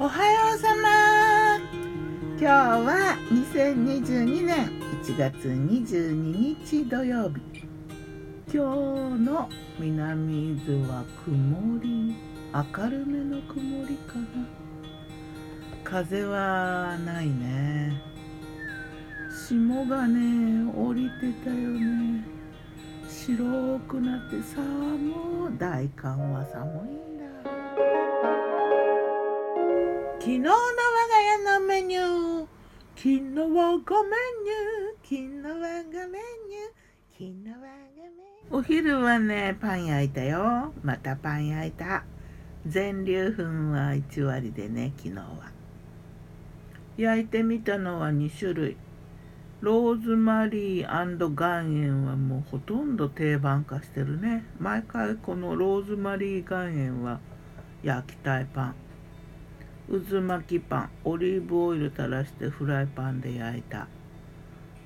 おはようさま。今日は2022年1月22日土曜日。今日の南伊豆は曇り明るめの曇りかな。風はないね。霜がね降りてたよね。白くなって寒い。大寒は寒い。昨日の我が家のメニュー。昨日はごメニュー。昨日はごメニュー。昨日はごメニュー。お昼はねパン焼いたよ。またパン焼いた。全粒粉は1割でね昨日は。焼いてみたのは2種類。ローズマリー岩塩はもうほとんど定番化してるね。毎回このローズマリー岩塩は焼きたいパン。渦巻きパンオリーブオイル垂らしてフライパンで焼いた。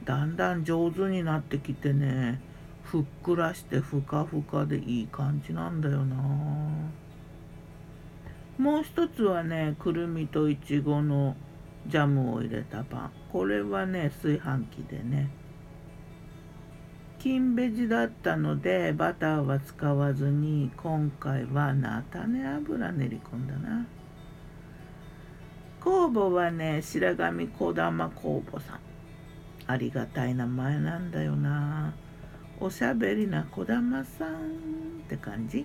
だんだん上手になってきてね。ふっくらしてふかふかでいい感じなんだよな。もう一つはねくるみといちごのジャムを入れたパン。これはね炊飯器でね。金ベジだったのでバターは使わずに今回は菜種油練り込んだな。工房はね白神小玉工房さん。ありがたい名前なんだよな。おしゃべりな小玉さんって感じ。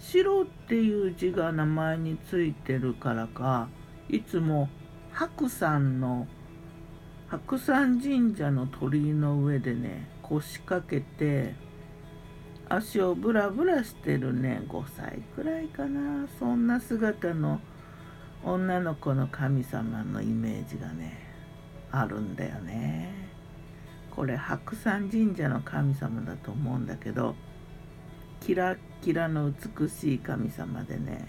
白っていう字が名前についてるからかいつも白山の白山神社の鳥居の上でね腰掛けて足をブラブラしてるね5歳くらいかな。そんな姿の女の子の神様のイメージがねあるんだよね。これ白山神社の神様だと思うんだけどキラッキラの美しい神様でね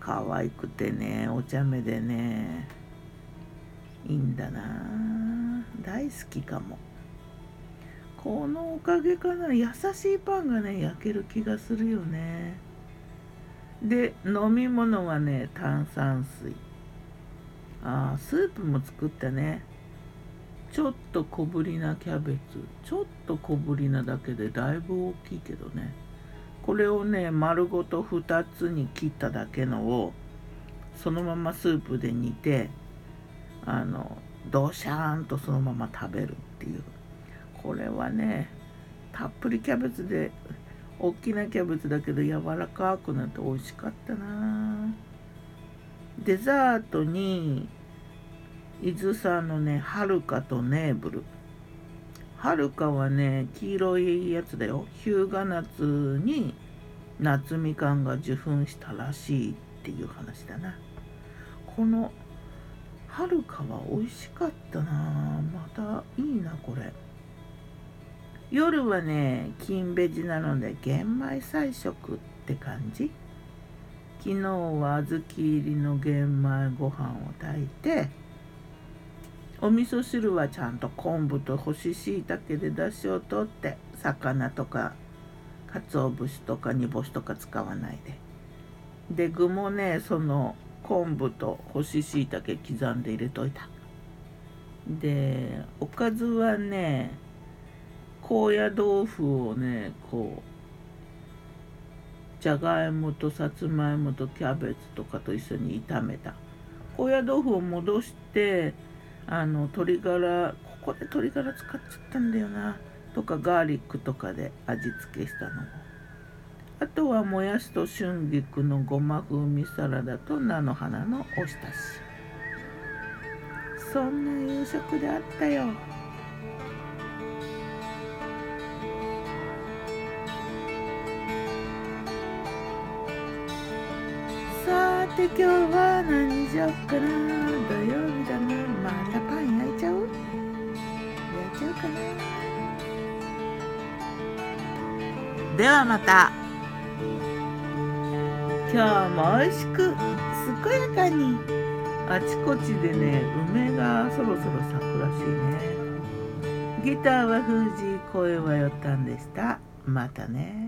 可愛くてねお茶目でねいいんだな。大好きかも。このおかげかな。優しいパンがね焼ける気がするよね。で飲み物はね炭酸水。ああスープも作ったね。ちょっと小ぶりなキャベツ。ちょっと小ぶりなだけでだいぶ大きいけどね。これをね丸ごと2つに切っただけのをそのままスープで煮てあのドシャーンとそのまま食べるっていう。これはねたっぷりキャベツで大きなキャベツだけど柔らかくなって美味しかったな。デザートに伊豆産のねはるかとネーブル。はるかはね黄色いやつだよ。日向夏に夏みかんが受粉したらしいっていう話だな。このはるかは美味しかったな。またいいなこれ。夜はね金ベジなので玄米菜食って感じ。昨日は小豆入りの玄米ご飯を炊いてお味噌汁はちゃんと昆布と干し椎茸で出汁を取って魚とか鰹節とか煮干しとか使わないで。で具もねその昆布と干し椎茸刻んで入れといた。でおかずはね高野豆腐をねこうじゃがいもとさつまいもとキャベツとかと一緒に炒めた。高野豆腐を戻してあの鶏ガラここで鶏ガラ使っちゃったんだよな。とかガーリックとかで味付けしたの。あとはもやしと春菊のごま風味サラダと菜の花のおひたし。そんな夕食であったよ。さて今日は何しよっかな土曜日だな。またパン焼いちゃう焼いちゃう。かなではまた。今日も美味しく健やかに。あちこちでね梅がそろそろ咲くらしいね。ギターは封じ声はよったんでした。またね。